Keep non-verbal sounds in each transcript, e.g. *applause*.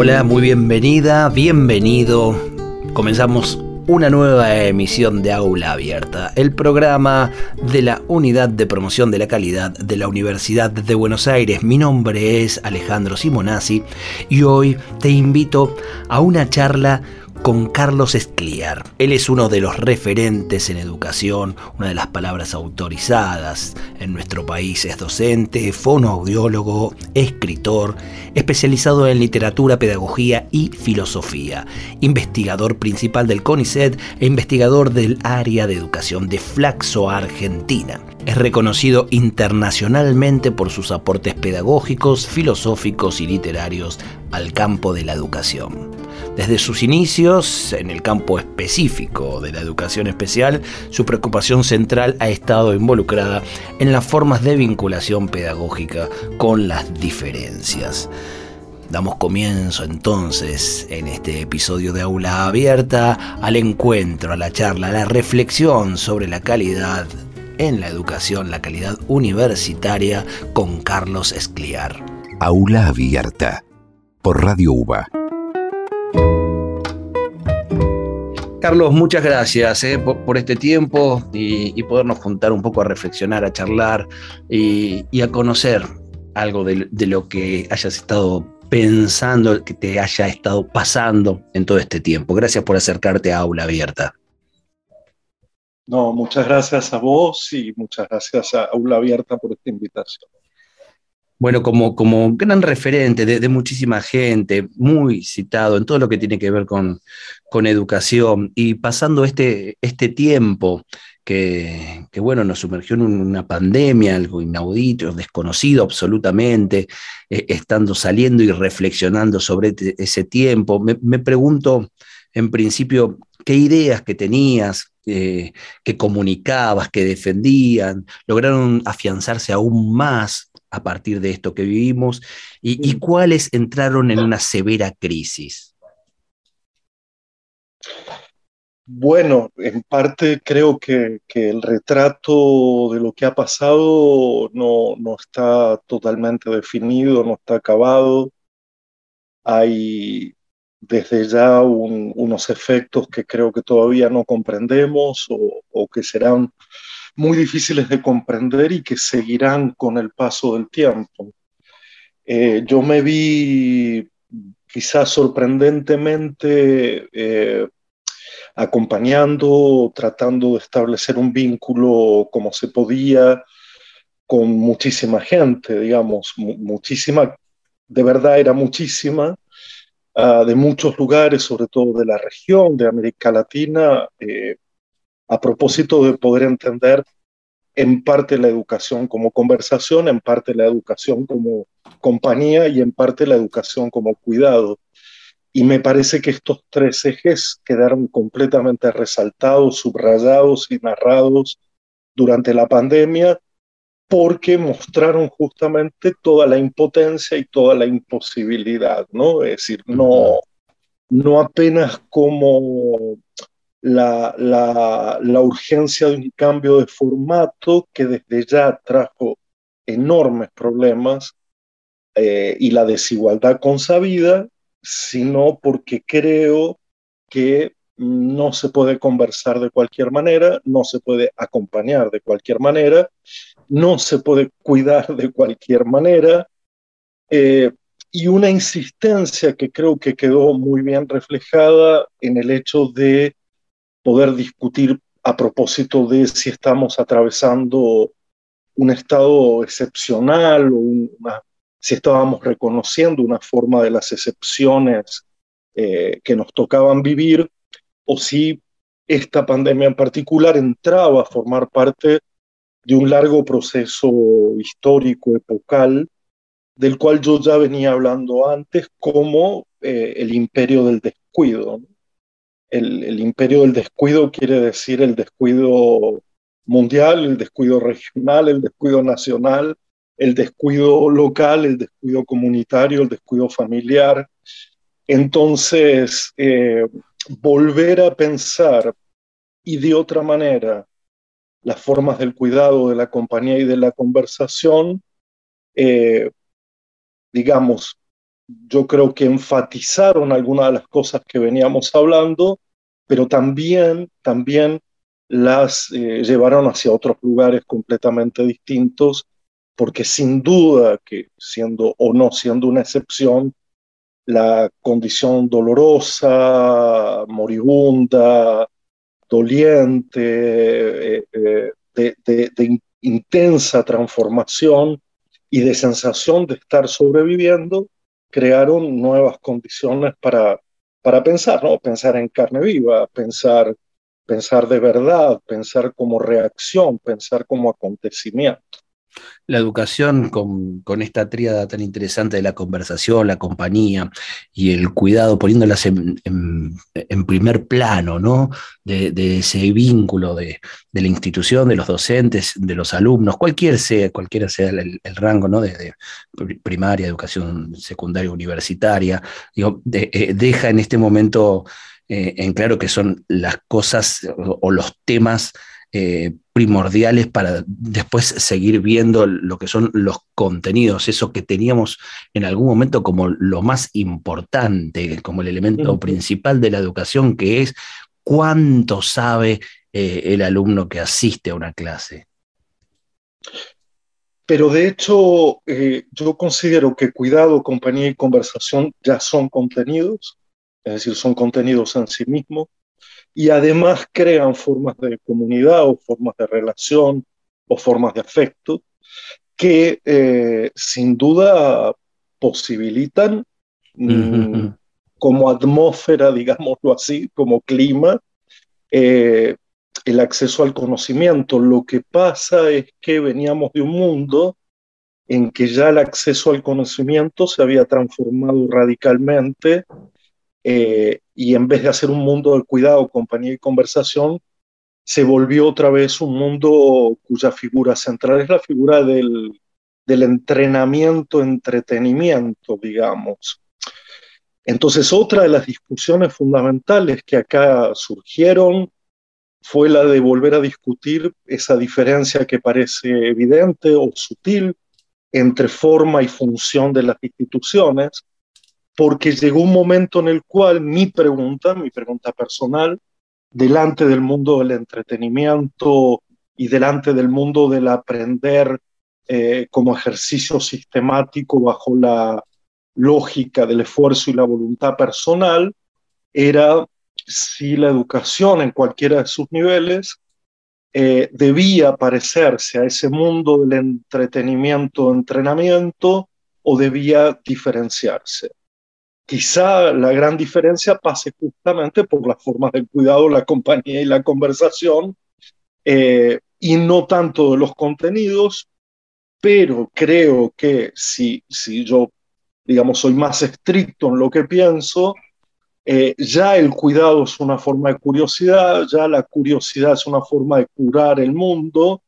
Hola, muy bienvenida, bienvenido. Comenzamos una nueva emisión de Aula Abierta, el programa de la Unidad de Promoción de la Calidad de la Universidad de Buenos Aires. Mi nombre es Alejandro Simonazzi y hoy te invito a una charla con Carlos Escliar. Él es uno de los referentes en educación, una de las palabras autorizadas en nuestro país. Es docente, fonoaudiólogo, escritor, especializado en literatura, pedagogía y filosofía, investigador principal del CONICET e investigador del área de educación de Flaxo, Argentina. Es reconocido internacionalmente por sus aportes pedagógicos, filosóficos y literarios al campo de la educación. Desde sus inicios, en el campo específico de la educación especial, su preocupación central ha estado involucrada en las formas de vinculación pedagógica con las diferencias. Damos comienzo entonces en este episodio de Aula Abierta al encuentro, a la charla, a la reflexión sobre la calidad en la educación, la calidad universitaria con Carlos Escliar. Aula Abierta por Radio UBA Carlos, muchas gracias eh, por, este tiempo y, podernos juntar un poco a reflexionar, a charlar y, a conocer algo de, lo que hayas estado pensando, que te haya estado pasando en todo este tiempo. Gracias por acercarte a Aula Abierta. No, muchas gracias a vos y muchas gracias a Aula Abierta por esta invitación. Bueno, como, como gran referente de, muchísima gente, muy citado en todo lo que tiene que ver con, con educación y pasando este, este tiempo que, que, bueno, nos sumergió en una pandemia, algo inaudito, desconocido absolutamente, eh, estando saliendo y reflexionando sobre ese tiempo, me, pregunto, en principio, qué ideas que tenías, eh, que comunicabas, que defendían, lograron afianzarse aún más a partir de esto que vivimos y, cuáles entraron en una severa crisis? Bueno, en parte creo que, el retrato de lo que ha pasado no, está totalmente definido, no está acabado. Hay desde ya unos efectos que creo que todavía no comprendemos o, que serán muy difíciles de comprender y que seguirán con el paso del tiempo. Eh, yo me vi quizás sorprendentemente eh, acompañando, tratando de establecer un vínculo como se podía con muchísima gente, digamos, muchísima, de verdad era muchísima, ah, de muchos lugares, sobre todo de la región, de América Latina, eh, a propósito de poder entender en parte la educación como conversación, en parte la educación como compañía y en parte la educación como cuidado. Y me parece que estos tres ejes quedaron completamente resaltados, subrayados y narrados durante la pandemia porque mostraron justamente toda la impotencia y toda la imposibilidad, ¿no? Es decir, no, no apenas como la, la, urgencia de un cambio de formato que desde ya trajo enormes problemas eh, y la desigualdad consabida, sino porque creo que no se puede conversar de cualquier manera, no se puede acompañar de cualquier manera, no se puede cuidar de cualquier manera, eh, y una insistencia que creo que quedó muy bien reflejada en el hecho de poder discutir a propósito de si estamos atravesando un estado excepcional o si estábamos reconociendo una forma de las excepciones eh, que nos tocaban vivir o si esta pandemia en particular entraba a formar parte de un largo proceso histórico, epocal, del cual yo ya venía hablando antes como eh, el imperio del descuido. El, imperio del descuido quiere decir el descuido mundial, el descuido regional, el descuido nacional, el descuido local, el descuido comunitario, el descuido familiar. Entonces, eh, volver a pensar y de otra manera las formas del cuidado, de la compañía y de la conversación, eh, digamos, yo creo que enfatizaron algunas de las cosas que veníamos hablando, pero también, también las eh, llevaron hacia otros lugares completamente distintos, porque sin duda que siendo o no siendo una excepción, la condición dolorosa, moribunda, doliente, eh, eh, de, intensa transformación y de sensación de estar sobreviviendo, crearon nuevas condiciones para, para pensar, ¿no? Pensar en carne viva, pensar, pensar de verdad, pensar como reacción, pensar como acontecimiento la educación con, esta tríada tan interesante de la conversación, la compañía y el cuidado, poniéndolas en, primer plano, ¿no? De, ese vínculo de, la institución, de los docentes, de los alumnos, cualquiera sea el, rango, ¿no? De, primaria, educación secundaria, universitaria, eh, deja en este momento eh, en claro que son las cosas o los temas eh, primordiales para después seguir viendo lo que son los contenidos, eso que teníamos en algún momento como lo más importante, como el elemento principal de la educación, que es cuánto sabe eh, el alumno que asiste a una clase. Pero de hecho, eh, yo considero que cuidado, compañía y conversación ya son contenidos, es decir, son contenidos en sí mismos y además crean formas de comunidad o formas de relación o formas de afecto que eh, sin duda posibilitan mm, como atmósfera, *laughs* digámoslo así, como clima, eh, el acceso al conocimiento. Lo que pasa es que veníamos de un mundo en que ya el acceso al conocimiento se había transformado radicalmente eh, y en vez de hacer un mundo de cuidado, compañía y conversación, se volvió otra vez un mundo cuya figura central es la figura del, del entrenamiento, entretenimiento, digamos. Entonces, otra de las discusiones fundamentales que acá surgieron fue la de volver a discutir esa diferencia que parece evidente o sutil entre forma y función de las instituciones, porque llegó un momento en el cual mi pregunta, mi pregunta personal, delante del mundo del entretenimiento y delante del mundo del aprender eh, como ejercicio sistemático bajo la lógica del esfuerzo y la voluntad personal, era si la educación en cualquiera de sus niveles eh, debía parecerse a ese mundo del entretenimiento, entrenamiento, o debía diferenciarse. Quizá la gran diferencia pase justamente por las formas del cuidado, la compañía y la conversación, eh, y no tanto de los contenidos, pero creo que si, si yo, digamos, soy más estricto en lo que pienso, eh, ya el cuidado es una forma de curiosidad, ya la curiosidad es una forma de curar el mundo,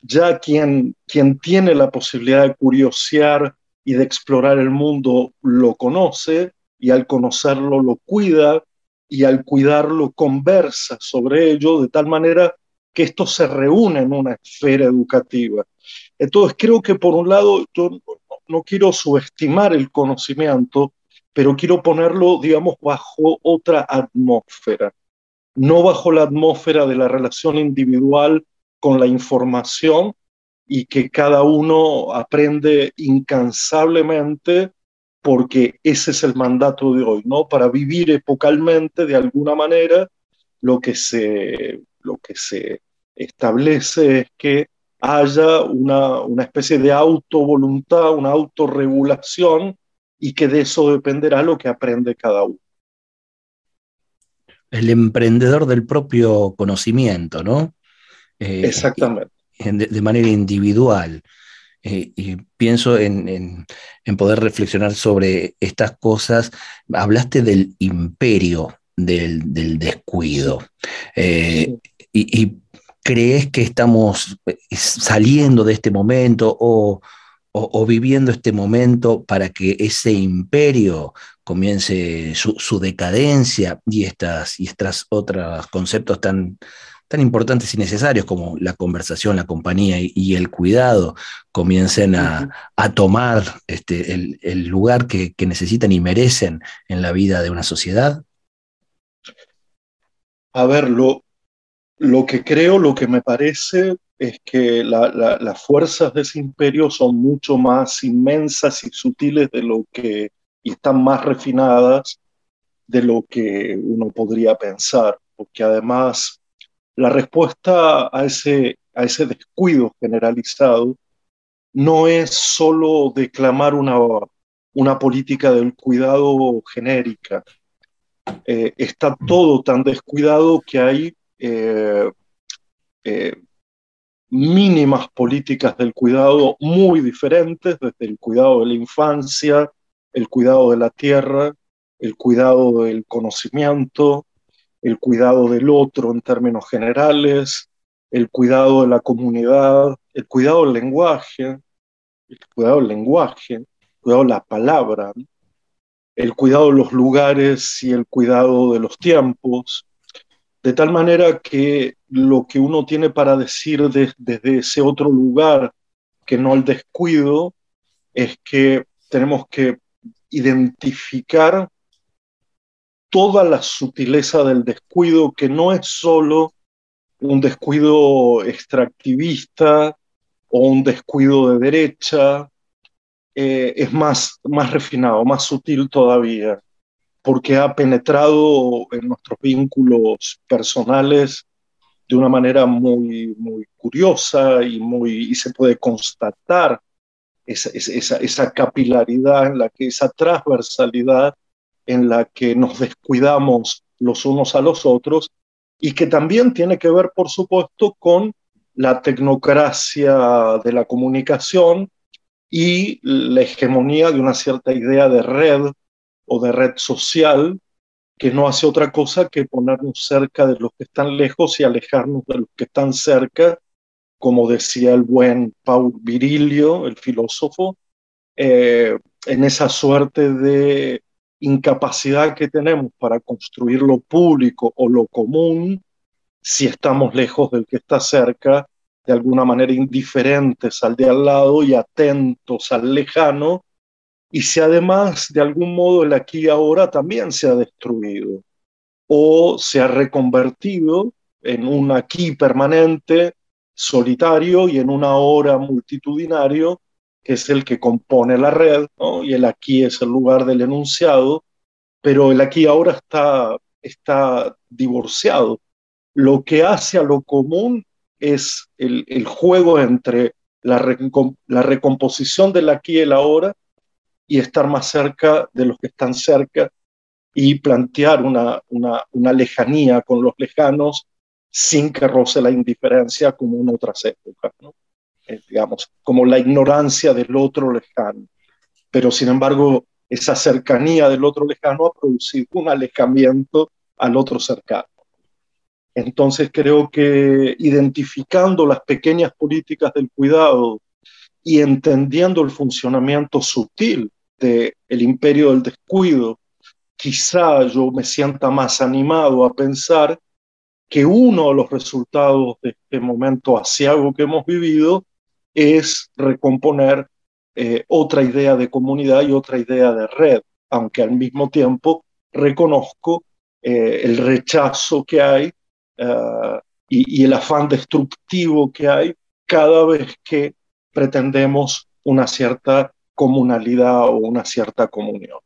ya quien, quien tiene la posibilidad de curiosear y de explorar el mundo lo conoce, y al conocerlo lo cuida y al cuidarlo conversa sobre ello de tal manera que esto se reúne en una esfera educativa. Entonces creo que por un lado yo no quiero subestimar el conocimiento, pero quiero ponerlo, digamos, bajo otra atmósfera, no bajo la atmósfera de la relación individual con la información y que cada uno aprende incansablemente porque ese es el mandato de hoy, ¿no? Para vivir epocalmente de alguna manera, lo que se, lo que se establece es que haya una, una especie de autovoluntad, una autorregulación y que de eso dependerá lo que aprende cada uno. El emprendedor del propio conocimiento, ¿no? Eh, Exactamente. De, de, manera individual. Eh, y pienso en, poder reflexionar sobre estas cosas. Hablaste del imperio del, descuido. Eh, y, crees que estamos saliendo de este momento o, viviendo este momento para que ese imperio comience su, decadencia y estas, y estas otros conceptos tan, tan importantes y necesarios como la conversación, la compañía y, el cuidado comiencen a, tomar este, el, lugar que, necesitan y merecen en la vida de una sociedad? A ver, lo, lo que creo, lo que me parece es que las fuerzas de ese imperio son mucho más inmensas y sutiles de lo que, y están más refinadas de lo que uno podría pensar, porque además la respuesta a ese, a ese descuido generalizado no es solo declamar una, una política del cuidado genérica. Eh, está todo tan descuidado que hay eh, eh, mínimas políticas del cuidado muy diferentes, desde el cuidado de la infancia, el cuidado de la tierra, el cuidado del conocimiento, el cuidado del otro en términos generales, el cuidado de la comunidad, el cuidado del lenguaje, el cuidado del lenguaje, el cuidado de la palabra, el cuidado de los lugares y el cuidado de los tiempos, de tal manera que lo que uno tiene para decir desde ese otro lugar, que no el descuido, es que tenemos que identificar toda la sutileza del descuido, que no es solo un descuido extractivista o un descuido de derecha, eh, es más, más refinado, más sutil todavía, porque ha penetrado en nuestros vínculos personales de una manera muy, muy curiosa y, muy, y se puede constatar esa, esa, esa capilaridad en la que esa transversalidad en la que nos *laughs* descuidamos los unos a los otros y que también tiene que ver, por supuesto, con la tecnocracia de la comunicación y la hegemonía de una cierta idea de red o de red social que no hace otra cosa que ponernos cerca de los que están lejos y alejarnos de los que están cerca, como decía el buen Paul Virilio, el filósofo, eh, en esa suerte de incapacidad que tenemos para construir lo público o lo común, si estamos lejos del que está cerca, de alguna manera indiferentes al de al lado y atentos al lejano, y si además de algún modo el aquí ahora también se ha destruido o se ha reconvertido en un aquí permanente, solitario y en una hora multitudinario que es el que compone la red, y el aquí es el lugar del enunciado, pero el aquí ahora está, está divorciado. Lo que hace a lo común es el, el juego entre la, la recomposición del aquí y el ahora y estar más cerca de los que están cerca y plantear una, una, una lejanía con los lejanos sin que roce la indiferencia como en otras épocas. Eh, digamos, como la ignorancia del otro lejano. Pero sin embargo, esa cercanía del otro lejano ha producido un alejamiento al otro cercano. Entonces creo que identificando las pequeñas políticas del cuidado y entendiendo el funcionamiento sutil del el imperio del descuido, quizá yo me sienta más animado a pensar que uno de los resultados de este momento asiago que hemos vivido es recomponer eh, otra idea de comunidad y otra idea de red, aunque al mismo tiempo reconozco eh, el rechazo que hay y, y el afán destructivo que hay cada vez que pretendemos una cierta comunalidad o una cierta comunión.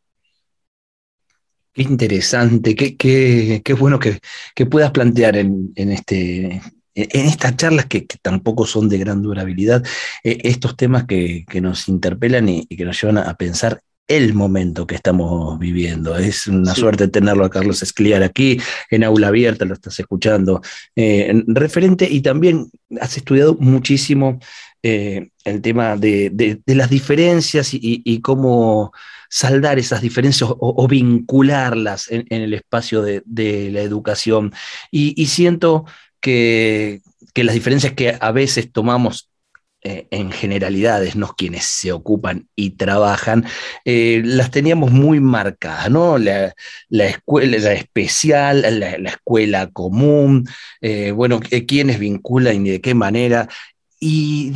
Qué interesante, qué, qué, qué bueno que, que, puedas plantear en, en, este, en estas charlas que, tampoco son de gran durabilidad, eh, estos temas que, nos interpelan y, que nos llevan a, pensar el momento que estamos viviendo. Es una suerte tenerlo a Carlos Escliar aquí en aula abierta, lo estás escuchando. Eh, referente y también has estudiado muchísimo eh, el tema de, las diferencias y, cómo saldar esas diferencias o, vincularlas en, el espacio de, la educación. Y, siento que, las diferencias que a veces tomamos eh, en generalidades, ¿no? quienes se ocupan y trabajan, eh, las teníamos muy marcadas, ¿no? La, escuela la especial, la, escuela común, eh, bueno, quiénes vinculan y de qué manera. Y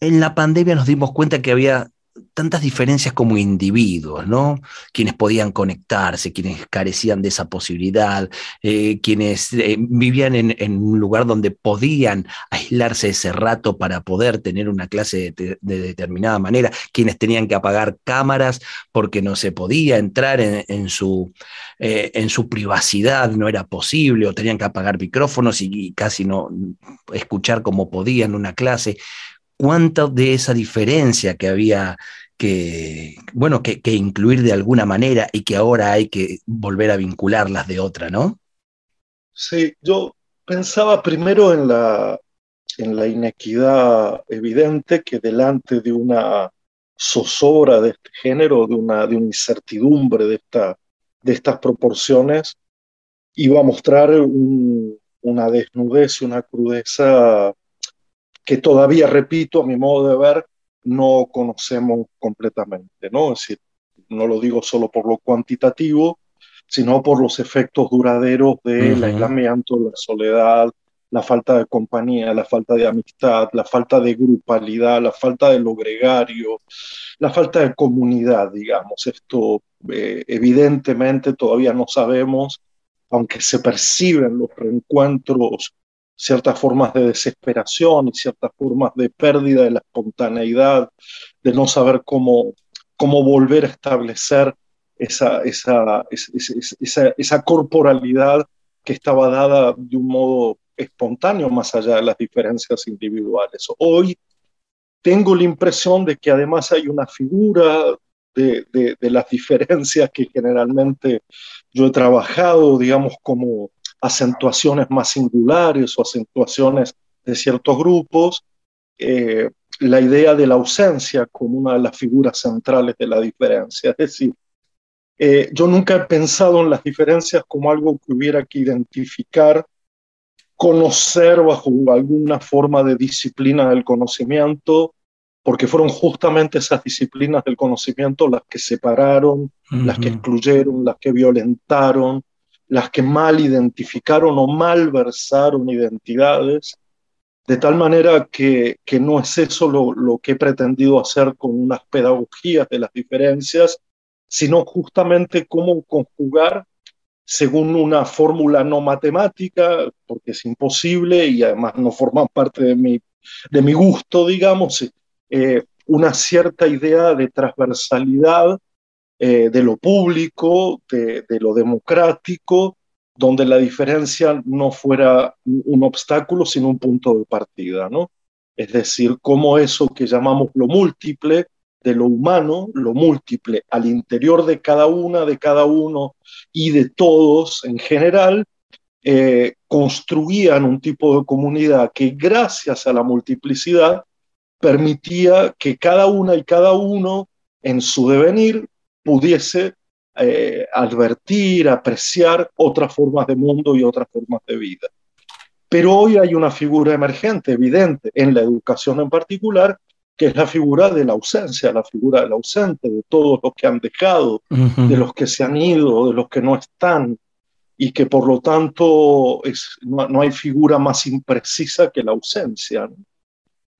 en la pandemia nos dimos cuenta que había tantas diferencias como individuos, ¿no? Quienes podían conectarse, quienes carecían de esa posibilidad, eh, quienes eh, vivían en, un lugar donde podían aislarse ese rato para poder tener una clase de, determinada manera, quienes tenían que apagar cámaras porque no se podía entrar en, su, eh, en su privacidad, no era posible, o tenían que apagar micrófonos y casi no escuchar como podían una clase cuánto de esa diferencia que había que, bueno, que, incluir de alguna manera y que ahora hay que volver a vincularlas de otra, ¿no? Sí, yo pensaba primero en la, en la inequidad evidente que delante de una zozobra de este género, de una, de una incertidumbre de, esta, de estas proporciones, iba a mostrar una desnudez y una crudeza que todavía, repito, a mi modo de ver, no conocemos completamente, ¿no? Es decir, no lo digo solo por lo cuantitativo, sino por los efectos duraderos del aislamiento, la soledad, la falta de compañía, la falta de amistad, la falta de grupalidad, la falta de lo gregario, la falta de comunidad, digamos. Esto eh, evidentemente todavía no sabemos, aunque se perciben los reencuentros ciertas formas de desesperación y ciertas formas de pérdida de la espontaneidad, de no saber cómo, cómo volver a establecer esa, esa, esa, esa corporalidad que estaba dada de un modo espontáneo más allá de las diferencias individuales. Hoy tengo la impresión de que además hay una figura de, de, de, las diferencias que generalmente yo he trabajado, digamos, como acentuaciones más singulares o acentuaciones de ciertos grupos, eh, la idea de la ausencia como una de las figuras centrales de la diferencia. Es decir, eh, yo nunca he pensado en las diferencias como algo que hubiera que identificar, conocer bajo alguna forma de disciplina del conocimiento, porque fueron justamente esas disciplinas del conocimiento las que separaron, las que excluyeron, las que violentaron, las que mal identificaron o mal versaron identidades, de tal manera que, que no es eso lo, lo, que he pretendido hacer con unas pedagogías de las diferencias, sino justamente cómo conjugar según una fórmula no matemática, porque es imposible y además no forma parte de mi, de mi gusto, digamos, eh, una cierta idea de transversalidad eh, de lo público, de, lo democrático, donde la diferencia no fuera un obstáculo, sino un punto de partida, ¿no? Es decir, cómo eso que llamamos lo múltiple, de lo humano, lo múltiple al interior de cada una, de cada uno y de todos en general, eh, construían un tipo de comunidad que gracias a la multiplicidad permitía que cada una y cada uno en su devenir pudiese eh, advertir, apreciar otras formas de mundo y otras formas de vida. Pero hoy hay una figura emergente, evidente, en la educación en particular, que es la figura de la ausencia, la figura del ausente, de todos los que han dejado, de los que se han ido, de los que no están, y que por lo tanto es, no, hay figura más imprecisa que la ausencia.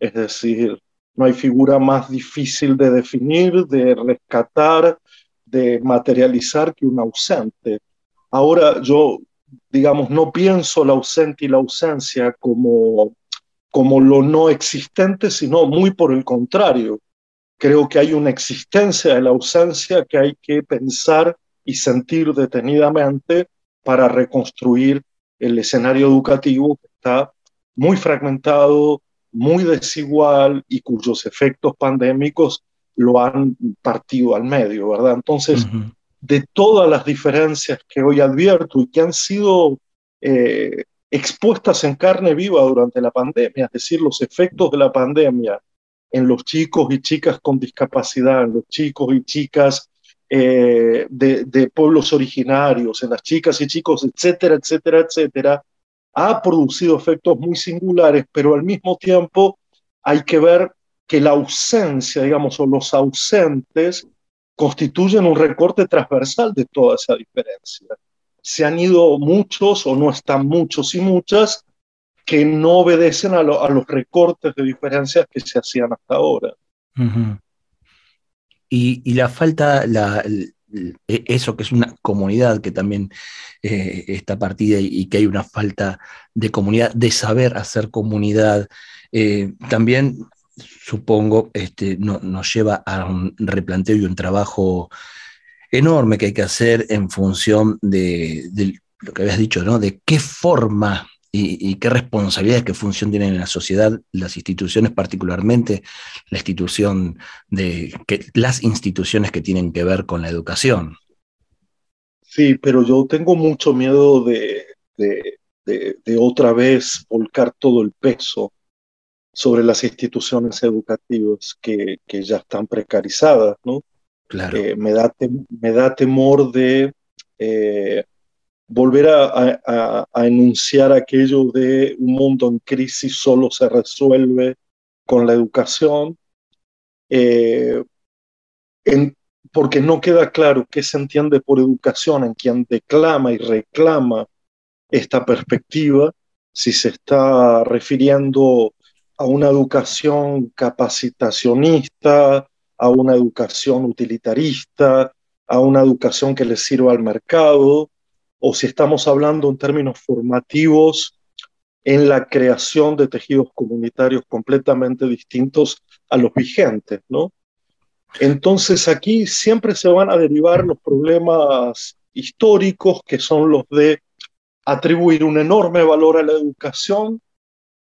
Es decir, no hay figura más difícil de definir, de rescatar, de materializar que un ausente. Ahora yo, digamos, no pienso la ausente y la ausencia como, como lo no existente, sino muy por el contrario. Creo que hay una existencia de la ausencia que hay que pensar y sentir detenidamente para reconstruir el escenario educativo que está muy fragmentado, muy desigual y cuyos efectos pandémicos lo han partido al medio, ¿verdad? Entonces, de todas las diferencias que hoy advierto y que han sido eh, expuestas en carne viva durante la pandemia, es decir, los efectos de la pandemia en los chicos y chicas con discapacidad, en los chicos y chicas eh, de, pueblos originarios, en las chicas y chicos, etcétera, etcétera, etcétera, ha producido efectos muy singulares, pero al mismo tiempo hay que ver que la ausencia, digamos, o los ausentes constituyen un recorte transversal de toda esa diferencia. Se han ido muchos o no están muchos y muchas que no obedecen a, los recortes de diferencias que se hacían hasta ahora. y, la falta, la, eso que es una comunidad que también eh, está partida y, que hay una falta de comunidad, de saber hacer comunidad, eh, también supongo este, nos lleva a un replanteo y un trabajo enorme que hay que hacer en función de, de lo que habías dicho, ¿no? De qué forma y, qué responsabilidades, qué función tienen en la sociedad las instituciones, particularmente la institución de que, las instituciones que tienen que ver con la educación. Sí, pero yo tengo mucho miedo de, de, otra vez volcar todo el peso sobre las instituciones educativas que, que ya están precarizadas, ¿no? Claro. Eh, me, da me da temor de eh, volver a, enunciar aquello de un mundo en crisis solo se resuelve con la educación, eh, porque no queda claro qué se entiende por educación en quien declama y reclama esta perspectiva, si se está refiriendo a una educación capacitacionista, a una educación utilitarista, a una educación que le sirva al mercado, o si estamos hablando en términos formativos en la creación de tejidos comunitarios completamente distintos a los vigentes, ¿no? Entonces aquí siempre se van a derivar los problemas históricos que son los de atribuir un enorme valor a la educación,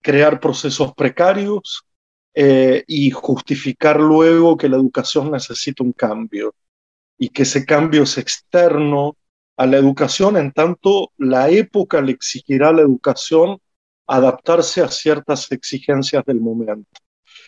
crear procesos precarios eh, y justificar luego que la educación necesita un cambio y que ese cambio es externo a la educación, en tanto la época le exigirá a la educación adaptarse a ciertas exigencias del momento.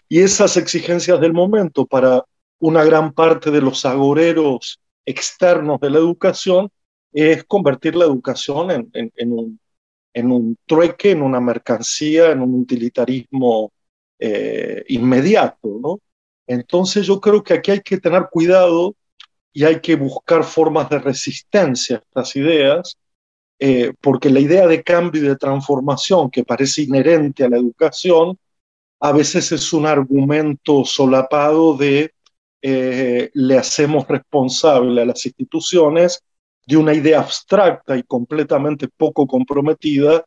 Y esas exigencias del momento para una gran parte de los agoreros externos de la educación es convertir la educación en, un, trueque, en una mercancía, en un utilitarismo eh, inmediato. ¿no? Entonces yo creo que aquí hay que tener cuidado y hay que buscar formas de resistencia a estas ideas, eh, porque la idea de cambio y de transformación que parece inherente a la educación, a veces es un argumento solapado de eh, le hacemos responsable a las instituciones de una idea abstracta y completamente poco comprometida,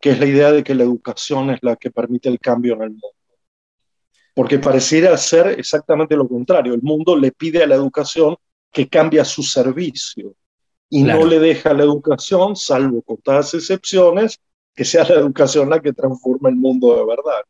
que es la idea de que la educación es la que permite el cambio en el mundo. Porque pareciera ser exactamente lo contrario. El mundo le pide a la educación que cambia su servicio y no le deja a la educación, salvo con todas excepciones, que sea la educación la que transforma el mundo de verdad.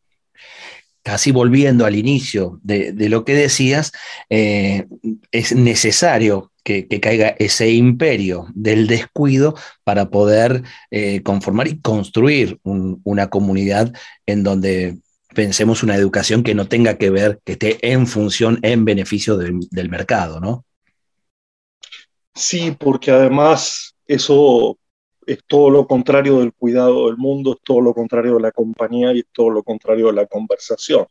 Casi volviendo al inicio de, lo que decías, eh, es necesario que, caiga ese imperio del descuido para poder eh, conformar y construir una comunidad en donde pensemos una educación que no tenga que ver, que esté en función, en beneficio del mercado, ¿no? Sí, porque además eso es todo lo contrario del cuidado del mundo, es todo lo contrario de la compañía y es todo lo contrario de la conversación.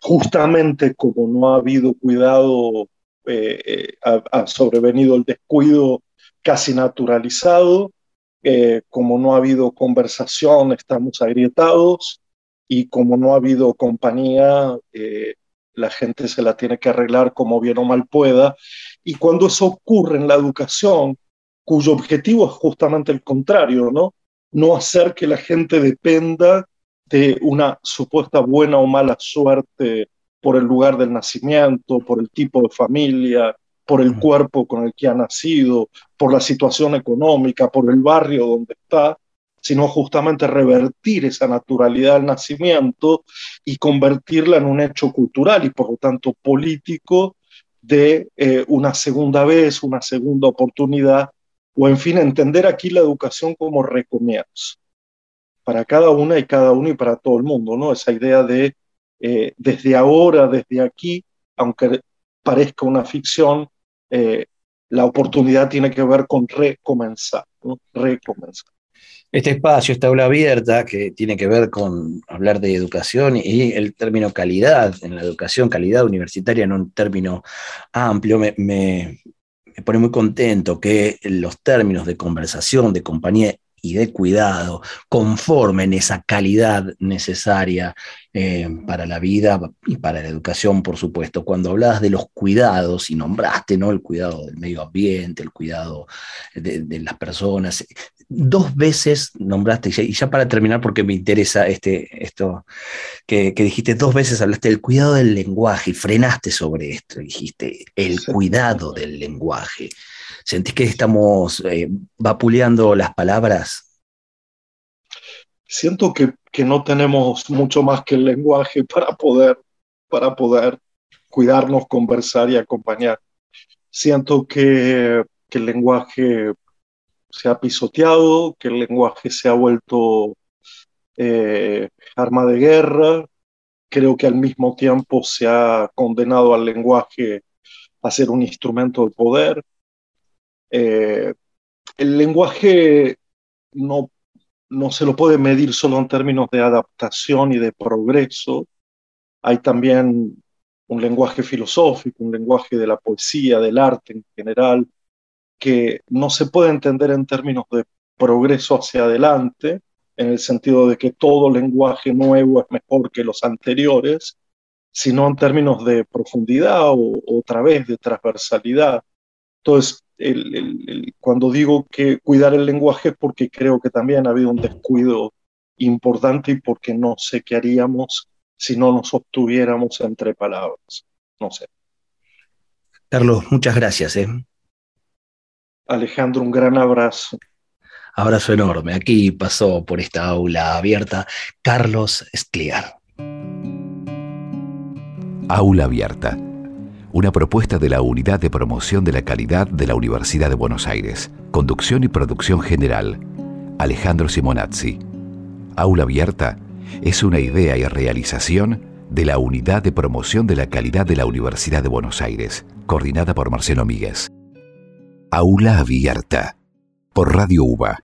Justamente como no ha habido cuidado, eh, eh, ha, sobrevenido el descuido casi naturalizado, eh, como no ha habido conversación, estamos agrietados y como no ha habido compañía, la gente se la tiene que arreglar como bien o mal pueda. Y cuando eso ocurre en la educación, cuyo objetivo es justamente el contrario, ¿no? No hacer que la gente dependa de una supuesta buena o mala suerte por el lugar del nacimiento, por el tipo de familia, por el cuerpo con el que ha nacido, por la situación económica, por el barrio donde está, sino justamente revertir esa naturalidad del nacimiento y convertirla en un hecho cultural y por lo tanto político de eh, una segunda vez, una segunda oportunidad, o en fin, entender aquí la educación como recomienzo, para cada una y cada uno y para todo el mundo, ¿no? Esa idea de eh, desde ahora, desde aquí, aunque parezca una ficción, eh, la oportunidad tiene que ver con recomenzar, recomenzar. Este espacio, esta aula abierta, que tiene que ver con hablar de educación y el término calidad en la educación, calidad universitaria en un término amplio, me, pone muy contento que los términos de conversación, de compañía y de cuidado conformen esa calidad necesaria eh, para la vida y para la educación, por supuesto. Cuando hablabas de los cuidados y nombraste ¿no? el cuidado del medio ambiente, el cuidado de, las personas, dos veces nombraste, y ya, para terminar, porque me interesa este, esto que, dijiste, dos veces hablaste del cuidado del lenguaje y frenaste sobre esto, dijiste el cuidado del lenguaje. ¿Sentís que estamos eh, vapuleando las palabras? Siento que, no tenemos mucho más que el lenguaje para poder, para poder cuidarnos, conversar y acompañar. Siento que, el lenguaje se ha pisoteado, que el lenguaje se ha vuelto eh, arma de guerra. Creo que al mismo tiempo se ha condenado al lenguaje a ser un instrumento de poder. Eh, el lenguaje no, no se lo puede medir solo en términos de adaptación y de progreso. Hay también un lenguaje filosófico, un lenguaje de la poesía, del arte en general, que no se puede entender en términos de progreso hacia adelante, en el sentido de que todo lenguaje nuevo es mejor que los anteriores, sino en términos de profundidad o otra vez de transversalidad. Entonces, cuando digo que cuidar el lenguaje es porque creo que también ha habido un descuido importante y porque no sé qué haríamos si no nos obtuviéramos entre palabras. No sé. Carlos, muchas gracias. ¿eh? Alejandro, un gran abrazo. Abrazo enorme. Aquí pasó por esta aula abierta Carlos Escliar. Aula abierta una propuesta de la Unidad de Promoción de la Calidad de la Universidad de Buenos Aires. Conducción y producción general, Alejandro Simonazzi. Aula Abierta es una idea y realización de la Unidad de Promoción de la Calidad de la Universidad de Buenos Aires, coordinada por Marcelo Míguez. Aula Abierta, por Radio UBA